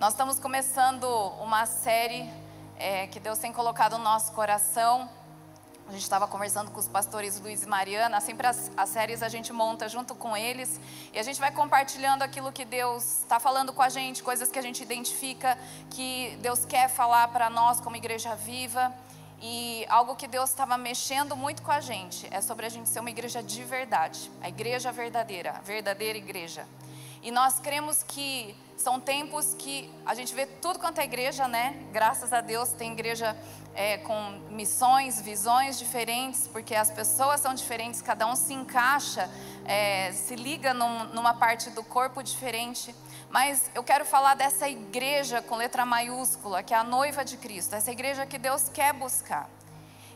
Nós estamos começando uma série é, que Deus tem colocado no nosso coração. A gente estava conversando com os pastores Luiz e Mariana. Sempre as, as séries a gente monta junto com eles e a gente vai compartilhando aquilo que Deus está falando com a gente, coisas que a gente identifica que Deus quer falar para nós como igreja viva. E algo que Deus estava mexendo muito com a gente é sobre a gente ser uma igreja de verdade, a igreja verdadeira, a verdadeira igreja. E nós cremos que são tempos que a gente vê tudo quanto é igreja, né? Graças a Deus tem igreja é, com missões, visões diferentes, porque as pessoas são diferentes, cada um se encaixa, é, se liga num, numa parte do corpo diferente. Mas eu quero falar dessa igreja com letra maiúscula, que é a noiva de Cristo, essa igreja que Deus quer buscar.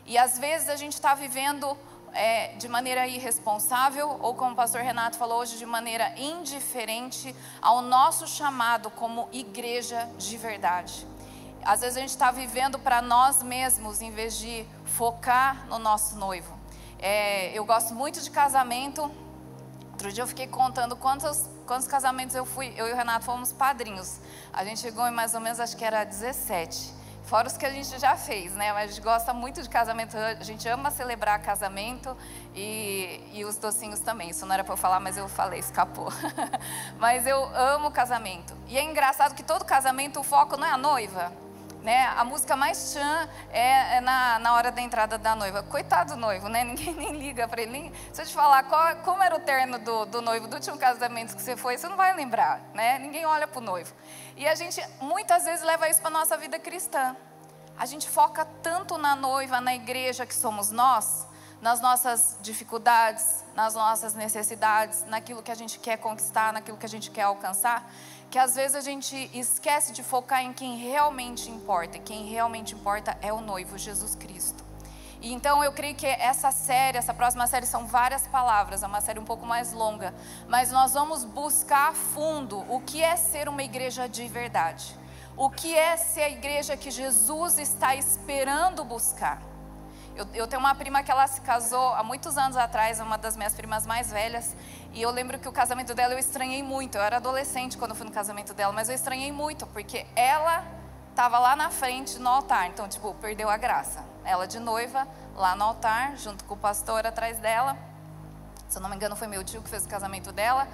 E às vezes a gente está vivendo é, de maneira irresponsável, ou como o pastor Renato falou hoje, de maneira indiferente ao nosso chamado como igreja de verdade. Às vezes a gente está vivendo para nós mesmos, em vez de focar no nosso noivo. É, eu gosto muito de casamento. Outro dia eu fiquei contando quantos quantos casamentos eu fui, eu e o Renato fomos padrinhos. A gente chegou em mais ou menos, acho que era 17. Fora os que a gente já fez, né? Mas a gente gosta muito de casamento, a gente ama celebrar casamento e, e os docinhos também. Isso não era para eu falar, mas eu falei, escapou. mas eu amo casamento. E é engraçado que todo casamento, o foco não é a noiva, né? A música mais chã é, é na, na hora da entrada da noiva. Coitado do noivo, né? Ninguém nem liga para ele. Nem, se eu te falar qual, como era o terno do, do noivo do último casamento que você foi, você não vai lembrar, né? Ninguém olha para o noivo. E a gente muitas vezes leva isso para nossa vida cristã. A gente foca tanto na noiva, na igreja que somos nós, nas nossas dificuldades, nas nossas necessidades, naquilo que a gente quer conquistar, naquilo que a gente quer alcançar, que às vezes a gente esquece de focar em quem realmente importa. Quem realmente importa é o noivo, Jesus Cristo. E então eu creio que essa série, essa próxima série são várias palavras, é uma série um pouco mais longa, mas nós vamos buscar a fundo o que é ser uma igreja de verdade. O que é ser a igreja que Jesus está esperando buscar. Eu, eu, tenho uma prima que ela se casou há muitos anos atrás, uma das minhas primas mais velhas, e eu lembro que o casamento dela eu estranhei muito. Eu era adolescente quando fui no casamento dela, mas eu estranhei muito, porque ela estava lá na frente no altar, então, tipo, perdeu a graça. Ela de noiva, lá no altar, junto com o pastor atrás dela. Se eu não me engano, foi meu tio que fez o casamento dela.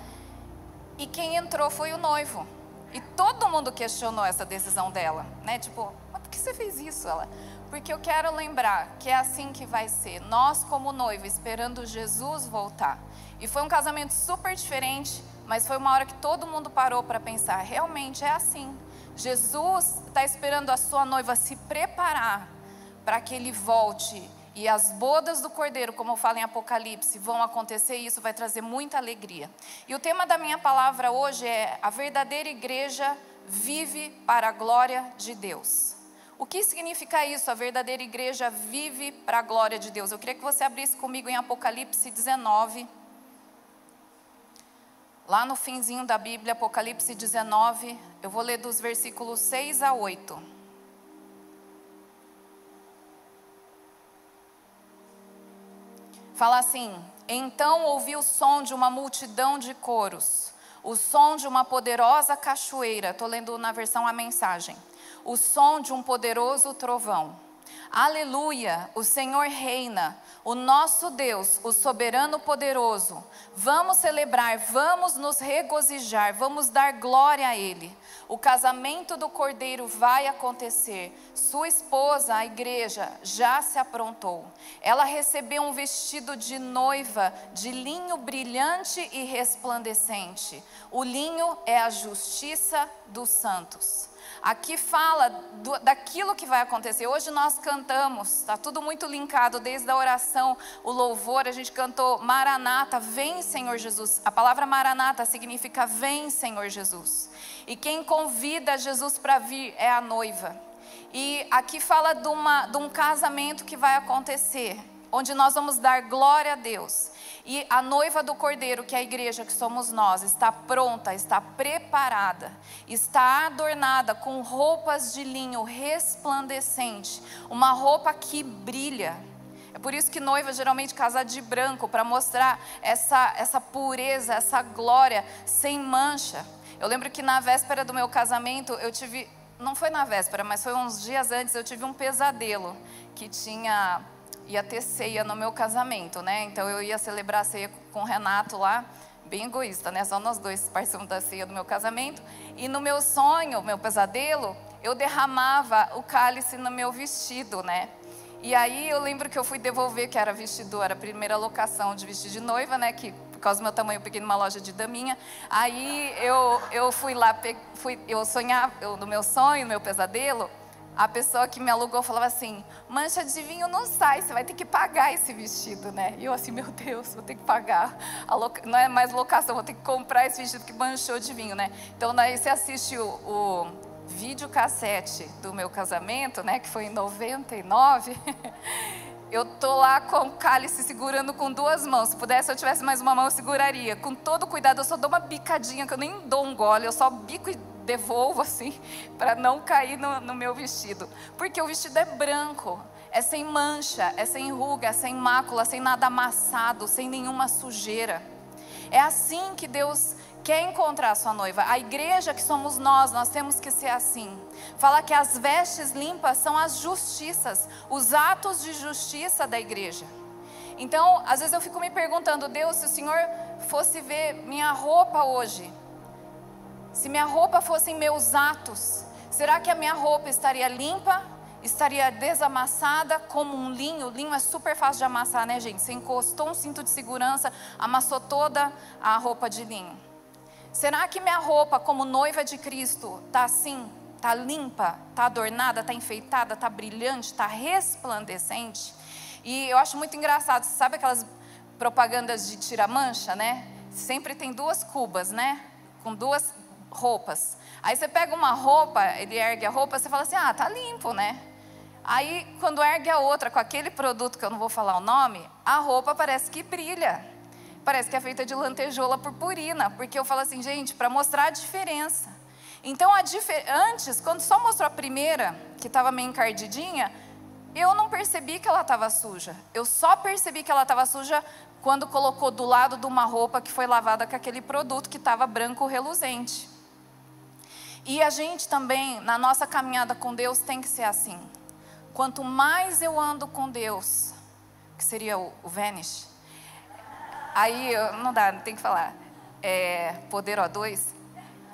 E quem entrou foi o noivo. E todo mundo questionou essa decisão dela, né? Tipo, mas por que você fez isso? Ela, porque eu quero lembrar que é assim que vai ser. Nós, como noivo, esperando Jesus voltar. E foi um casamento super diferente, mas foi uma hora que todo mundo parou para pensar: realmente é assim. Jesus está esperando a sua noiva se preparar para que ele volte. E as bodas do cordeiro, como eu falo em Apocalipse, vão acontecer e isso vai trazer muita alegria. E o tema da minha palavra hoje é: a verdadeira igreja vive para a glória de Deus. O que significa isso? A verdadeira igreja vive para a glória de Deus. Eu queria que você abrisse comigo em Apocalipse 19. Lá no finzinho da Bíblia, Apocalipse 19, eu vou ler dos versículos 6 a 8. Fala assim: Então ouvi o som de uma multidão de coros, o som de uma poderosa cachoeira. Estou lendo na versão a mensagem o som de um poderoso trovão. Aleluia, o Senhor reina, o nosso Deus, o soberano poderoso. Vamos celebrar, vamos nos regozijar, vamos dar glória a Ele. O casamento do cordeiro vai acontecer. Sua esposa, a igreja, já se aprontou. Ela recebeu um vestido de noiva de linho brilhante e resplandecente. O linho é a justiça dos santos. Aqui fala do, daquilo que vai acontecer. Hoje nós cantamos, está tudo muito linkado, desde a oração, o louvor, a gente cantou Maranata, vem Senhor Jesus. A palavra Maranata significa vem Senhor Jesus. E quem convida Jesus para vir é a noiva. E aqui fala de, uma, de um casamento que vai acontecer, onde nós vamos dar glória a Deus. E a noiva do cordeiro, que é a igreja que somos nós, está pronta, está preparada, está adornada com roupas de linho resplandecente, uma roupa que brilha. É por isso que noiva geralmente casa de branco, para mostrar essa, essa pureza, essa glória sem mancha. Eu lembro que na véspera do meu casamento, eu tive, não foi na véspera, mas foi uns dias antes, eu tive um pesadelo que tinha ia ter ceia no meu casamento, né? Então eu ia celebrar a ceia com o Renato lá, bem egoísta, né? Só nós dois participamos da ceia do meu casamento. E no meu sonho, meu pesadelo, eu derramava o cálice no meu vestido, né? E aí eu lembro que eu fui devolver, que era vestido, era a primeira locação de vestido de noiva, né? Que por causa do meu tamanho eu peguei numa loja de daminha. Aí eu, eu fui lá, fui, eu sonhava, eu, no meu sonho, no meu pesadelo, a pessoa que me alugou falava assim: mancha de vinho não sai, você vai ter que pagar esse vestido, né? E eu assim, meu Deus, vou ter que pagar. Não é mais locação, vou ter que comprar esse vestido que manchou de vinho, né? Então daí você assiste o, o videocassete do meu casamento, né? Que foi em 99. eu tô lá com o cálice segurando com duas mãos. Se pudesse, se eu tivesse mais uma mão, eu seguraria. Com todo cuidado, eu só dou uma bicadinha, que eu nem dou um gole, eu só bico e devolvo assim, para não cair no, no meu vestido. Porque o vestido é branco, é sem mancha, é sem ruga, é sem mácula, sem nada amassado, sem nenhuma sujeira. É assim que Deus quer encontrar a sua noiva. A igreja que somos nós, nós temos que ser assim. Fala que as vestes limpas são as justiças, os atos de justiça da igreja. Então, às vezes eu fico me perguntando, Deus, se o Senhor fosse ver minha roupa hoje, se minha roupa fossem meus atos, será que a minha roupa estaria limpa? Estaria desamassada como um linho? Linho é super fácil de amassar, né, gente? Você encostou um cinto de segurança, amassou toda a roupa de linho. Será que minha roupa, como noiva de Cristo, está assim? Está limpa? Está adornada? Está enfeitada? Está brilhante? Está resplandecente? E eu acho muito engraçado, sabe aquelas propagandas de tira-mancha, né? Sempre tem duas cubas, né? Com duas roupas. Aí você pega uma roupa, ele ergue a roupa, você fala assim: ah, tá limpo, né? Aí quando ergue a outra com aquele produto que eu não vou falar o nome, a roupa parece que brilha. Parece que é feita de lantejoula purpurina, porque eu falo assim, gente, para mostrar a diferença. Então, a difer... antes, quando só mostrou a primeira, que estava meio encardidinha, eu não percebi que ela estava suja. Eu só percebi que ela estava suja quando colocou do lado de uma roupa que foi lavada com aquele produto que estava branco reluzente. E a gente também, na nossa caminhada com Deus, tem que ser assim. Quanto mais eu ando com Deus, que seria o, o Vanish, aí não dá, tem que falar. É, poder O2.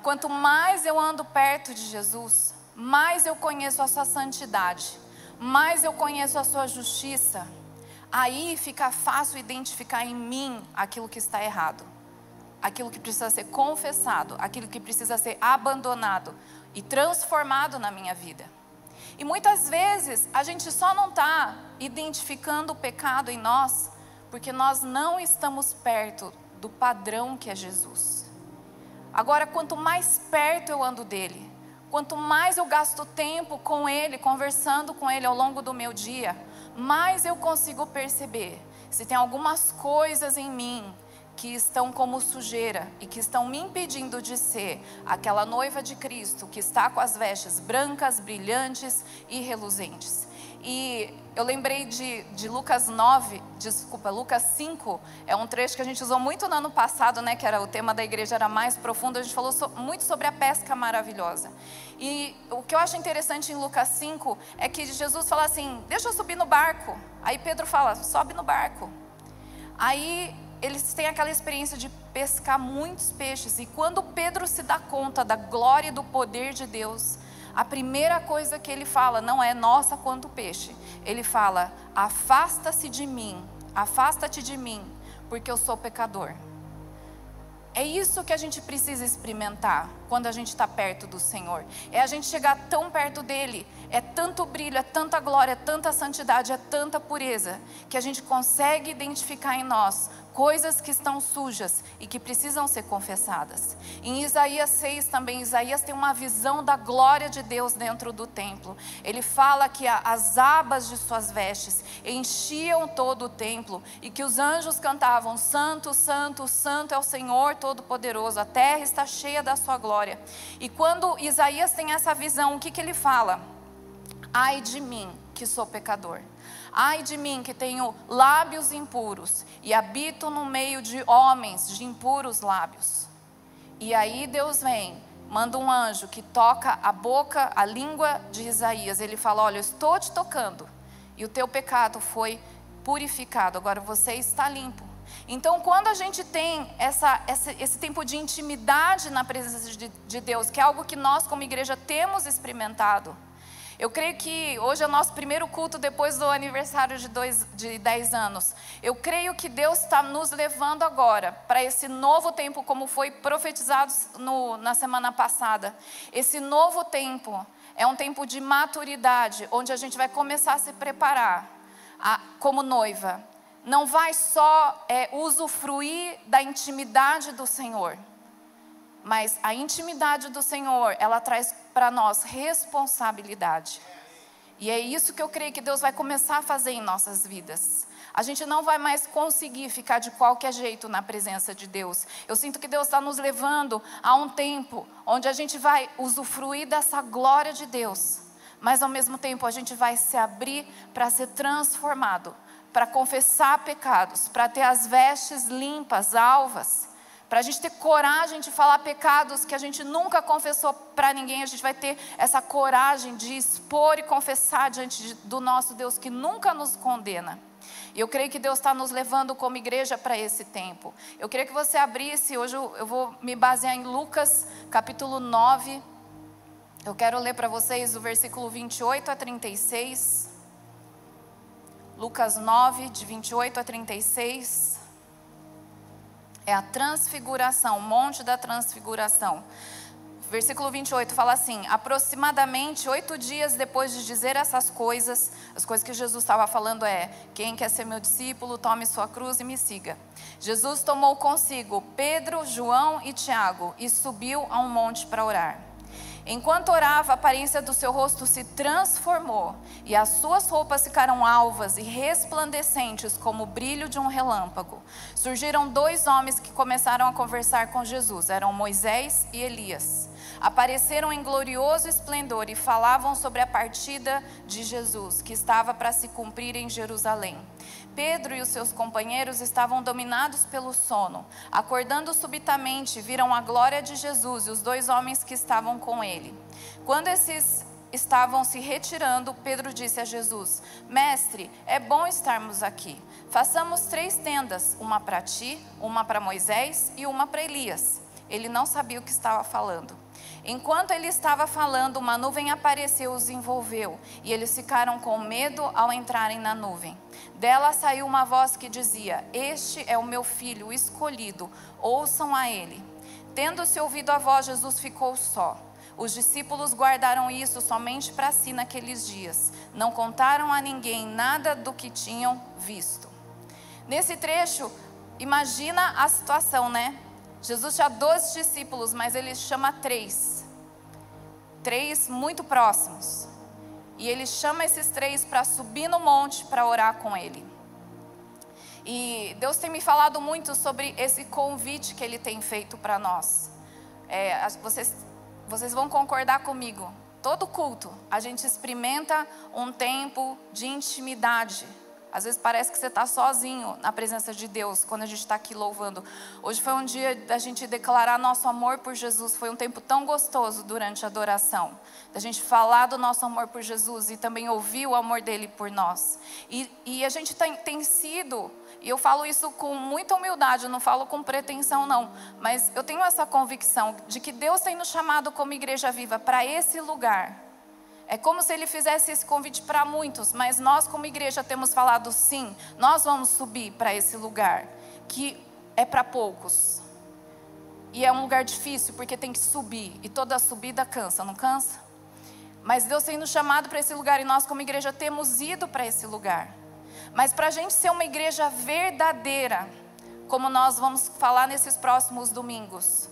Quanto mais eu ando perto de Jesus, mais eu conheço a sua santidade, mais eu conheço a sua justiça, aí fica fácil identificar em mim aquilo que está errado aquilo que precisa ser confessado, aquilo que precisa ser abandonado e transformado na minha vida. E muitas vezes a gente só não está identificando o pecado em nós porque nós não estamos perto do padrão que é Jesus. Agora, quanto mais perto eu ando dele, quanto mais eu gasto tempo com ele, conversando com ele ao longo do meu dia, mais eu consigo perceber se tem algumas coisas em mim que estão como sujeira e que estão me impedindo de ser aquela noiva de Cristo que está com as vestes brancas, brilhantes e reluzentes. E eu lembrei de, de Lucas 9, desculpa, Lucas 5, é um trecho que a gente usou muito no ano passado, né? Que era o tema da igreja era mais profundo, a gente falou so, muito sobre a pesca maravilhosa. E o que eu acho interessante em Lucas 5 é que Jesus fala assim: deixa eu subir no barco. Aí Pedro fala: sobe no barco. Aí eles têm aquela experiência de pescar muitos peixes. E quando Pedro se dá conta da glória e do poder de Deus, a primeira coisa que ele fala não é nossa quanto peixe. Ele fala: afasta-se de mim, afasta-te de mim, porque eu sou pecador. É isso que a gente precisa experimentar quando a gente está perto do Senhor. É a gente chegar tão perto dele. É tanto brilho, é tanta glória, é tanta santidade, é tanta pureza, que a gente consegue identificar em nós coisas que estão sujas e que precisam ser confessadas. Em Isaías 6 também, Isaías tem uma visão da glória de Deus dentro do templo. Ele fala que as abas de suas vestes enchiam todo o templo e que os anjos cantavam: Santo, Santo, Santo é o Senhor Todo-Poderoso, a terra está cheia da sua glória. E quando Isaías tem essa visão, o que, que ele fala? Ai de mim, que sou pecador. Ai de mim que tenho lábios impuros e habito no meio de homens de impuros lábios. E aí Deus vem, manda um anjo que toca a boca, a língua de Isaías. Ele fala: Olha, eu estou te tocando, e o teu pecado foi purificado, agora você está limpo. Então, quando a gente tem essa, essa, esse tempo de intimidade na presença de, de Deus, que é algo que nós, como igreja, temos experimentado, eu creio que hoje é o nosso primeiro culto depois do aniversário de, dois, de 10 anos. Eu creio que Deus está nos levando agora para esse novo tempo, como foi profetizado no, na semana passada. Esse novo tempo é um tempo de maturidade, onde a gente vai começar a se preparar a, como noiva. Não vai só é, usufruir da intimidade do Senhor mas a intimidade do Senhor, ela traz para nós responsabilidade. E é isso que eu creio que Deus vai começar a fazer em nossas vidas. A gente não vai mais conseguir ficar de qualquer jeito na presença de Deus. Eu sinto que Deus está nos levando a um tempo onde a gente vai usufruir dessa glória de Deus, mas ao mesmo tempo a gente vai se abrir para ser transformado, para confessar pecados, para ter as vestes limpas, alvas para a gente ter coragem de falar pecados que a gente nunca confessou para ninguém, a gente vai ter essa coragem de expor e confessar diante de, do nosso Deus que nunca nos condena. E eu creio que Deus está nos levando como igreja para esse tempo. Eu queria que você abrisse, hoje eu, eu vou me basear em Lucas capítulo 9. Eu quero ler para vocês o versículo 28 a 36. Lucas 9, de 28 a 36 é a transfiguração, o monte da transfiguração. Versículo 28 fala assim: aproximadamente oito dias depois de dizer essas coisas, as coisas que Jesus estava falando é: quem quer ser meu discípulo, tome sua cruz e me siga. Jesus tomou consigo Pedro, João e Tiago e subiu a um monte para orar. Enquanto orava, a aparência do seu rosto se transformou e as suas roupas ficaram alvas e resplandecentes como o brilho de um relâmpago. Surgiram dois homens que começaram a conversar com Jesus, eram Moisés e Elias. Apareceram em glorioso esplendor e falavam sobre a partida de Jesus, que estava para se cumprir em Jerusalém. Pedro e os seus companheiros estavam dominados pelo sono. Acordando subitamente, viram a glória de Jesus e os dois homens que estavam com ele. Quando esses estavam se retirando, Pedro disse a Jesus: Mestre, é bom estarmos aqui. Façamos três tendas: uma para ti, uma para Moisés e uma para Elias. Ele não sabia o que estava falando. Enquanto ele estava falando, uma nuvem apareceu e os envolveu, e eles ficaram com medo ao entrarem na nuvem. Dela saiu uma voz que dizia: Este é o meu filho escolhido, ouçam a ele. Tendo-se ouvido a voz, Jesus ficou só. Os discípulos guardaram isso somente para si naqueles dias. Não contaram a ninguém nada do que tinham visto. Nesse trecho, imagina a situação, né? Jesus tinha 12 discípulos, mas ele chama três três muito próximos. E ele chama esses três para subir no monte para orar com ele. E Deus tem me falado muito sobre esse convite que ele tem feito para nós. É, vocês, vocês vão concordar comigo. Todo culto, a gente experimenta um tempo de intimidade às vezes parece que você está sozinho na presença de Deus quando a gente está aqui louvando. Hoje foi um dia da gente declarar nosso amor por Jesus. Foi um tempo tão gostoso durante a adoração. Da gente falar do nosso amor por Jesus e também ouvir o amor dele por nós. E, e a gente tem, tem sido, e eu falo isso com muita humildade, eu não falo com pretensão, não. Mas eu tenho essa convicção de que Deus tem nos chamado como igreja viva para esse lugar é como se ele fizesse esse convite para muitos, mas nós, como igreja, temos falado sim, nós vamos subir para esse lugar, que é para poucos. E é um lugar difícil, porque tem que subir, e toda subida cansa, não cansa? Mas Deus tem nos chamado para esse lugar, e nós, como igreja, temos ido para esse lugar. Mas para a gente ser uma igreja verdadeira, como nós vamos falar nesses próximos domingos,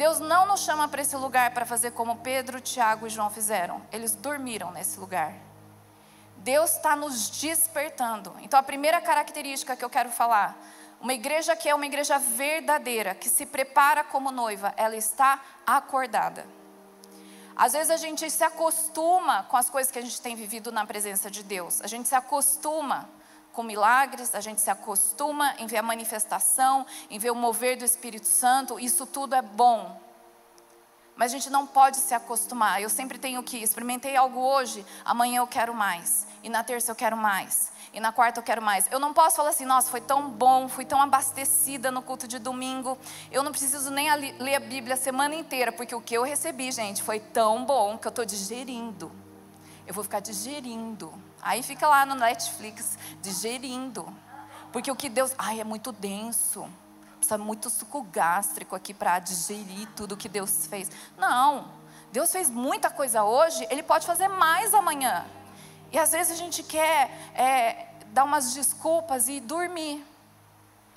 Deus não nos chama para esse lugar para fazer como Pedro, Tiago e João fizeram. Eles dormiram nesse lugar. Deus está nos despertando. Então, a primeira característica que eu quero falar, uma igreja que é uma igreja verdadeira, que se prepara como noiva, ela está acordada. Às vezes a gente se acostuma com as coisas que a gente tem vivido na presença de Deus. A gente se acostuma com milagres, a gente se acostuma em ver a manifestação, em ver o mover do Espírito Santo, isso tudo é bom. Mas a gente não pode se acostumar. Eu sempre tenho que experimentei algo hoje, amanhã eu quero mais, e na terça eu quero mais, e na quarta eu quero mais. Eu não posso falar assim, nossa, foi tão bom, fui tão abastecida no culto de domingo. Eu não preciso nem ler a Bíblia a semana inteira, porque o que eu recebi, gente, foi tão bom que eu estou digerindo. Eu vou ficar digerindo. Aí fica lá no Netflix, digerindo. Porque o que Deus. Ai, é muito denso. Precisa muito suco gástrico aqui para digerir tudo que Deus fez. Não. Deus fez muita coisa hoje, Ele pode fazer mais amanhã. E às vezes a gente quer é, dar umas desculpas e dormir.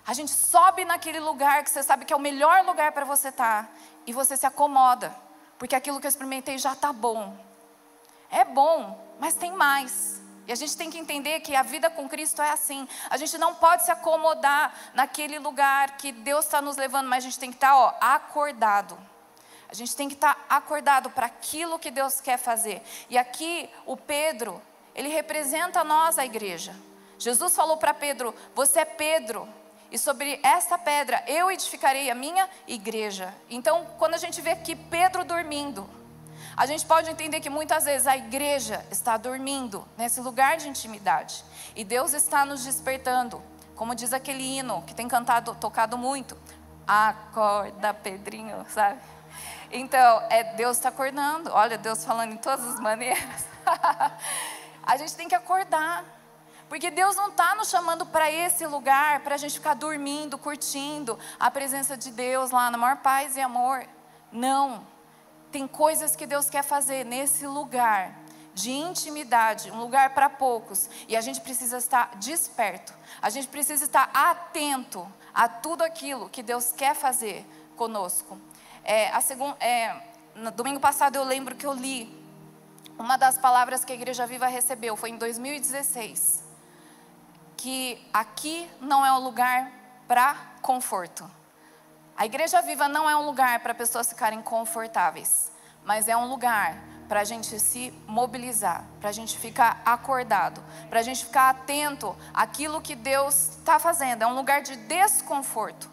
A gente sobe naquele lugar que você sabe que é o melhor lugar para você estar. Tá, e você se acomoda. Porque aquilo que eu experimentei já está bom. É bom, mas tem mais. E a gente tem que entender que a vida com Cristo é assim. A gente não pode se acomodar naquele lugar que Deus está nos levando, mas a gente tem que estar tá, acordado. A gente tem que estar tá acordado para aquilo que Deus quer fazer. E aqui o Pedro, ele representa nós, a igreja. Jesus falou para Pedro: Você é Pedro, e sobre essa pedra eu edificarei a minha igreja. Então, quando a gente vê aqui Pedro dormindo, a gente pode entender que muitas vezes a igreja está dormindo nesse lugar de intimidade e Deus está nos despertando, como diz aquele hino que tem cantado, tocado muito. Acorda, Pedrinho, sabe? Então, é Deus está acordando. Olha, Deus falando em todas as maneiras. a gente tem que acordar. Porque Deus não está nos chamando para esse lugar para a gente ficar dormindo, curtindo a presença de Deus lá na maior paz e amor. Não. Tem coisas que Deus quer fazer nesse lugar de intimidade, um lugar para poucos, e a gente precisa estar desperto, a gente precisa estar atento a tudo aquilo que Deus quer fazer conosco. É, a é, no domingo passado eu lembro que eu li uma das palavras que a Igreja Viva recebeu, foi em 2016, que aqui não é um lugar para conforto. A igreja viva não é um lugar para pessoas ficarem confortáveis, mas é um lugar para a gente se mobilizar, para a gente ficar acordado, para a gente ficar atento àquilo que Deus está fazendo. É um lugar de desconforto.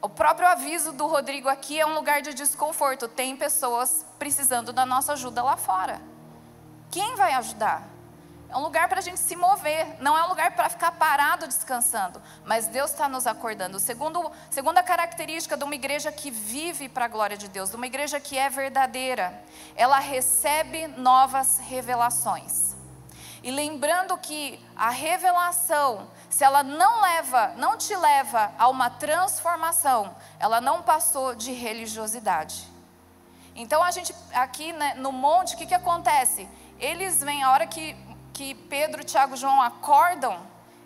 O próprio aviso do Rodrigo aqui é um lugar de desconforto. Tem pessoas precisando da nossa ajuda lá fora. Quem vai ajudar? É um lugar para a gente se mover, não é um lugar para ficar parado descansando. Mas Deus está nos acordando. Segundo, segunda característica de uma igreja que vive para a glória de Deus, de uma igreja que é verdadeira, ela recebe novas revelações. E lembrando que a revelação, se ela não leva, não te leva a uma transformação, ela não passou de religiosidade. Então a gente aqui né, no monte, o que, que acontece? Eles vêm a hora que que Pedro, Tiago e João acordam,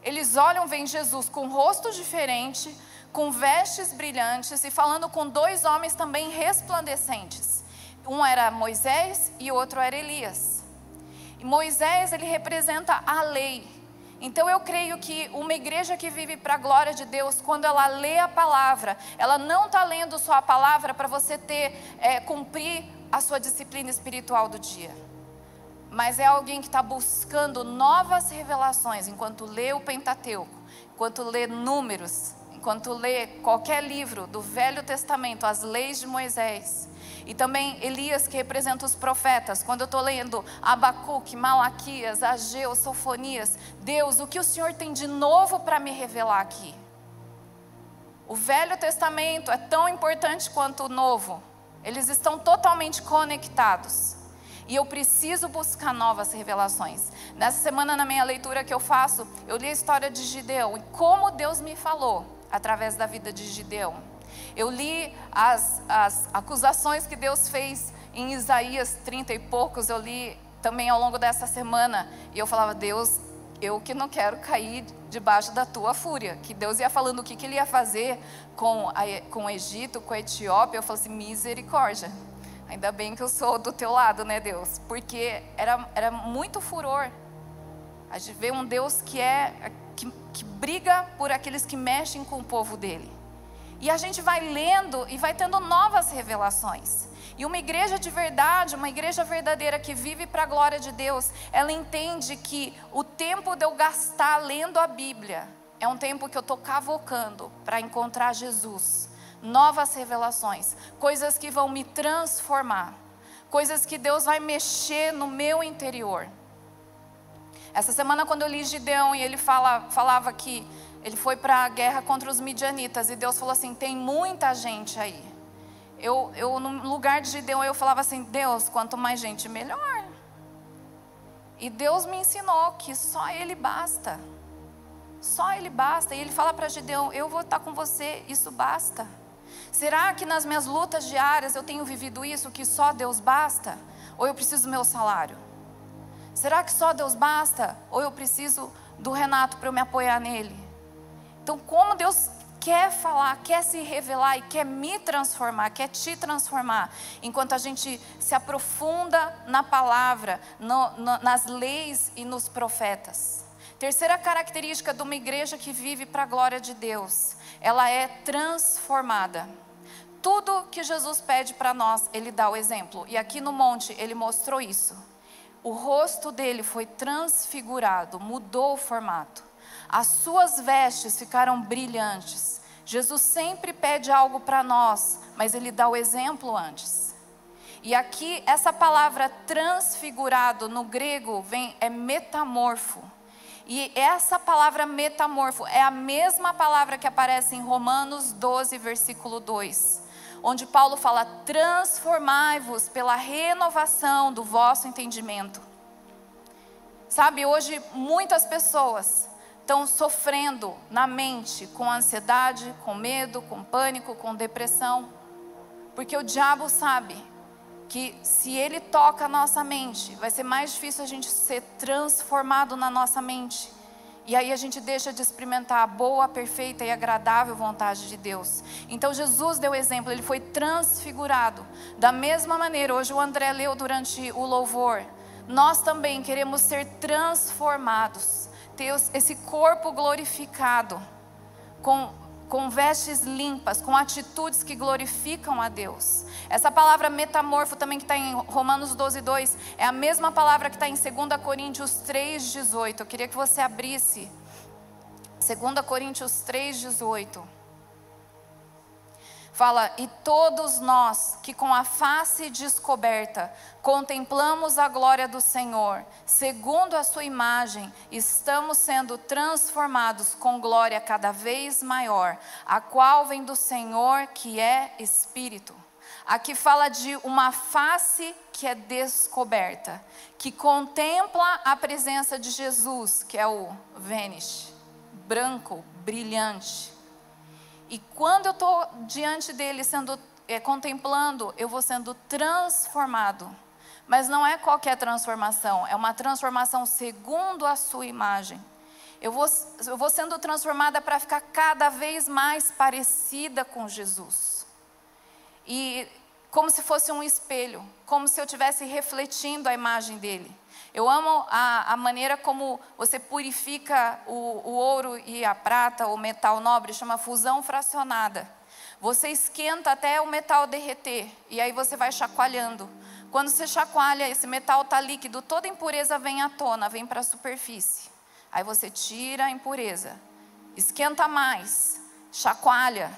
eles olham, veem Jesus com rosto diferente, com vestes brilhantes e falando com dois homens também resplandecentes. Um era Moisés e outro era Elias. E Moisés, ele representa a lei. Então eu creio que uma igreja que vive para a glória de Deus, quando ela lê a palavra, ela não está lendo só a palavra para você ter, é, cumprir a sua disciplina espiritual do dia mas é alguém que está buscando novas revelações enquanto lê o Pentateuco, enquanto lê Números, enquanto lê qualquer livro do Velho Testamento, as leis de Moisés. E também Elias, que representa os profetas. Quando eu estou lendo Abacuque, Malaquias, Ageu, Sofonias, Deus, o que o Senhor tem de novo para me revelar aqui? O Velho Testamento é tão importante quanto o Novo. Eles estão totalmente conectados. E eu preciso buscar novas revelações. Nessa semana, na minha leitura que eu faço, eu li a história de Gideão e como Deus me falou através da vida de Gideão. Eu li as, as acusações que Deus fez em Isaías 30 e poucos, eu li também ao longo dessa semana. E eu falava, Deus, eu que não quero cair debaixo da tua fúria. Que Deus ia falando o que, que ele ia fazer com, a, com o Egito, com a Etiópia. Eu falei assim, misericórdia. Ainda bem que eu sou do teu lado, né, Deus? Porque era, era muito furor. A gente vê um Deus que é que, que briga por aqueles que mexem com o povo dele. E a gente vai lendo e vai tendo novas revelações. E uma igreja de verdade, uma igreja verdadeira que vive para a glória de Deus, ela entende que o tempo de eu gastar lendo a Bíblia é um tempo que eu estou cavocando para encontrar Jesus. Novas revelações, coisas que vão me transformar, coisas que Deus vai mexer no meu interior. Essa semana, quando eu li Gideão e ele fala, falava que ele foi para a guerra contra os midianitas, e Deus falou assim: tem muita gente aí eu, eu no lugar de Gideão, eu falava assim: Deus, quanto mais gente, melhor. E Deus me ensinou que só Ele basta. Só Ele basta. E Ele fala para Gideão: Eu vou estar com você, isso basta. Será que nas minhas lutas diárias eu tenho vivido isso, que só Deus basta? Ou eu preciso do meu salário? Será que só Deus basta? Ou eu preciso do Renato para eu me apoiar nele? Então, como Deus quer falar, quer se revelar e quer me transformar, quer te transformar, enquanto a gente se aprofunda na palavra, no, no, nas leis e nos profetas. Terceira característica de uma igreja que vive para a glória de Deus, ela é transformada. Tudo que Jesus pede para nós, ele dá o exemplo. E aqui no monte ele mostrou isso. O rosto dele foi transfigurado, mudou o formato. As suas vestes ficaram brilhantes. Jesus sempre pede algo para nós, mas ele dá o exemplo antes. E aqui essa palavra transfigurado no grego vem é metamorfo. E essa palavra metamorfo é a mesma palavra que aparece em Romanos 12, versículo 2, onde Paulo fala: "Transformai-vos pela renovação do vosso entendimento". Sabe, hoje muitas pessoas estão sofrendo na mente com ansiedade, com medo, com pânico, com depressão. Porque o diabo sabe que se ele toca a nossa mente, vai ser mais difícil a gente ser transformado na nossa mente. E aí a gente deixa de experimentar a boa, perfeita e agradável vontade de Deus. Então Jesus deu exemplo, ele foi transfigurado. Da mesma maneira, hoje o André leu durante o louvor, nós também queremos ser transformados ter esse corpo glorificado, com, com vestes limpas, com atitudes que glorificam a Deus. Essa palavra metamorfo também que está em Romanos 12, 2, é a mesma palavra que está em 2 Coríntios 3, 18. Eu queria que você abrisse 2 Coríntios 3, 18. Fala, e todos nós que com a face descoberta contemplamos a glória do Senhor, segundo a sua imagem, estamos sendo transformados com glória cada vez maior, a qual vem do Senhor que é Espírito. Aqui fala de uma face que é descoberta, que contempla a presença de Jesus, que é o Vênus, branco, brilhante e quando eu estou diante dele, sendo é, contemplando, eu vou sendo transformado. Mas não é qualquer transformação, é uma transformação segundo a sua imagem. Eu vou, eu vou sendo transformada para ficar cada vez mais parecida com Jesus. E como se fosse um espelho, como se eu estivesse refletindo a imagem dele. Eu amo a, a maneira como você purifica o, o ouro e a prata, o metal nobre, chama fusão fracionada. Você esquenta até o metal derreter e aí você vai chacoalhando. Quando você chacoalha, esse metal está líquido, toda impureza vem à tona, vem para a superfície. Aí você tira a impureza, esquenta mais, chacoalha,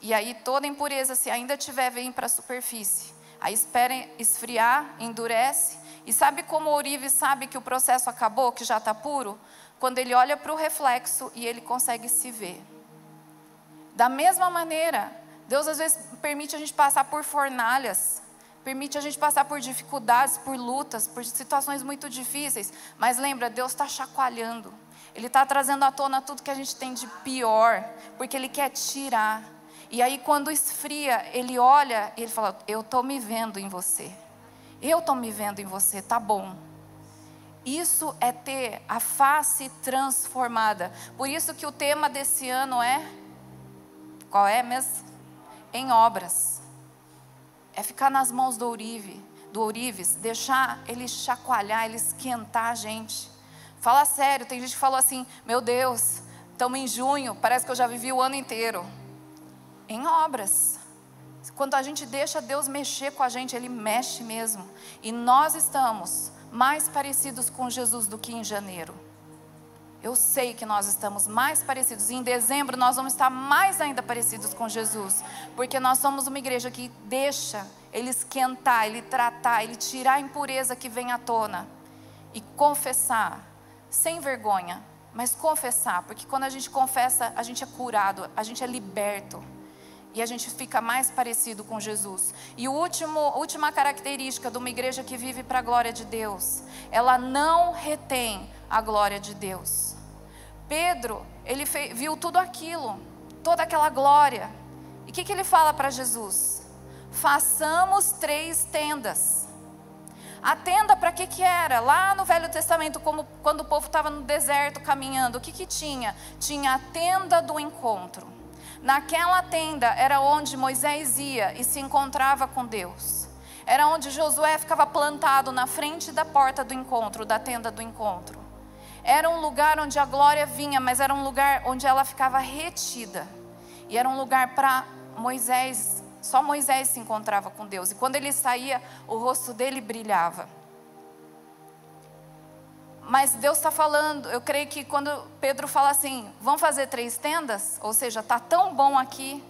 e aí toda impureza, se ainda tiver, vem para a superfície. Aí espera esfriar, endurece, e sabe como o ourive sabe que o processo acabou, que já está puro? Quando ele olha para o reflexo e ele consegue se ver. Da mesma maneira, Deus às vezes permite a gente passar por fornalhas, permite a gente passar por dificuldades, por lutas, por situações muito difíceis. Mas lembra, Deus está chacoalhando. Ele está trazendo à tona tudo que a gente tem de pior, porque Ele quer tirar. E aí, quando esfria, Ele olha e Ele fala: Eu estou me vendo em você. Eu estou me vendo em você, tá bom. Isso é ter a face transformada. Por isso que o tema desse ano é qual é mesmo? Em obras. É ficar nas mãos do ourive, do ourives, deixar ele chacoalhar, ele esquentar a gente. Fala sério, tem gente que falou assim: "Meu Deus, estamos em junho, parece que eu já vivi o ano inteiro". Em obras. Quando a gente deixa Deus mexer com a gente, Ele mexe mesmo. E nós estamos mais parecidos com Jesus do que em janeiro. Eu sei que nós estamos mais parecidos. E em dezembro nós vamos estar mais ainda parecidos com Jesus. Porque nós somos uma igreja que deixa Ele esquentar, Ele tratar, Ele tirar a impureza que vem à tona. E confessar, sem vergonha, mas confessar. Porque quando a gente confessa, a gente é curado, a gente é liberto. E a gente fica mais parecido com Jesus. E a última característica de uma igreja que vive para a glória de Deus, ela não retém a glória de Deus. Pedro, ele viu tudo aquilo, toda aquela glória. E o que, que ele fala para Jesus? Façamos três tendas. A tenda para que que era? Lá no Velho Testamento, como quando o povo estava no deserto caminhando, o que que tinha? Tinha a tenda do encontro. Naquela tenda era onde Moisés ia e se encontrava com Deus. Era onde Josué ficava plantado na frente da porta do encontro, da tenda do encontro. Era um lugar onde a glória vinha, mas era um lugar onde ela ficava retida. E era um lugar para Moisés, só Moisés se encontrava com Deus. E quando ele saía, o rosto dele brilhava. Mas Deus está falando, eu creio que quando Pedro fala assim, vamos fazer três tendas, ou seja, está tão bom aqui,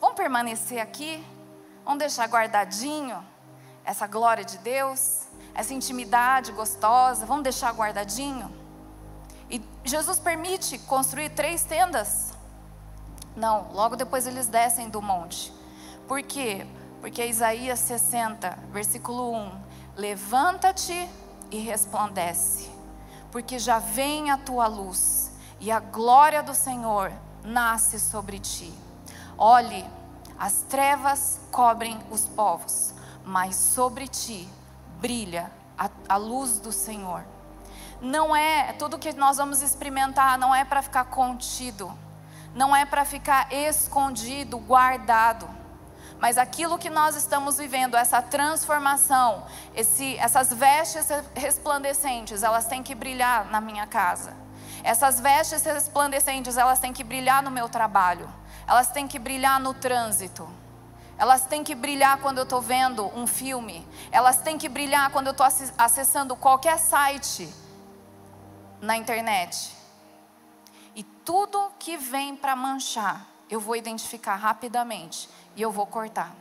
vamos permanecer aqui, vamos deixar guardadinho essa glória de Deus, essa intimidade gostosa, vamos deixar guardadinho. E Jesus permite construir três tendas. Não, logo depois eles descem do monte. Por quê? Porque Isaías 60, versículo 1: Levanta-te e resplandece porque já vem a tua luz e a glória do Senhor nasce sobre ti. Olhe, as trevas cobrem os povos, mas sobre ti brilha a, a luz do Senhor. Não é tudo que nós vamos experimentar, não é para ficar contido, não é para ficar escondido, guardado mas aquilo que nós estamos vivendo, essa transformação, esse, essas vestes resplandecentes, elas têm que brilhar na minha casa. Essas vestes resplandecentes, elas têm que brilhar no meu trabalho. Elas têm que brilhar no trânsito. Elas têm que brilhar quando eu estou vendo um filme. Elas têm que brilhar quando eu estou acessando qualquer site na internet. E tudo que vem para manchar, eu vou identificar rapidamente e eu vou cortar.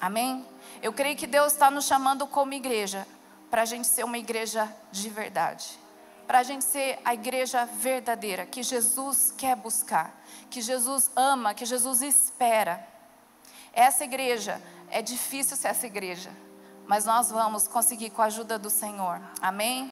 Amém? Eu creio que Deus está nos chamando como igreja para a gente ser uma igreja de verdade. Para a gente ser a igreja verdadeira, que Jesus quer buscar, que Jesus ama, que Jesus espera. Essa igreja, é difícil ser essa igreja, mas nós vamos conseguir com a ajuda do Senhor. Amém?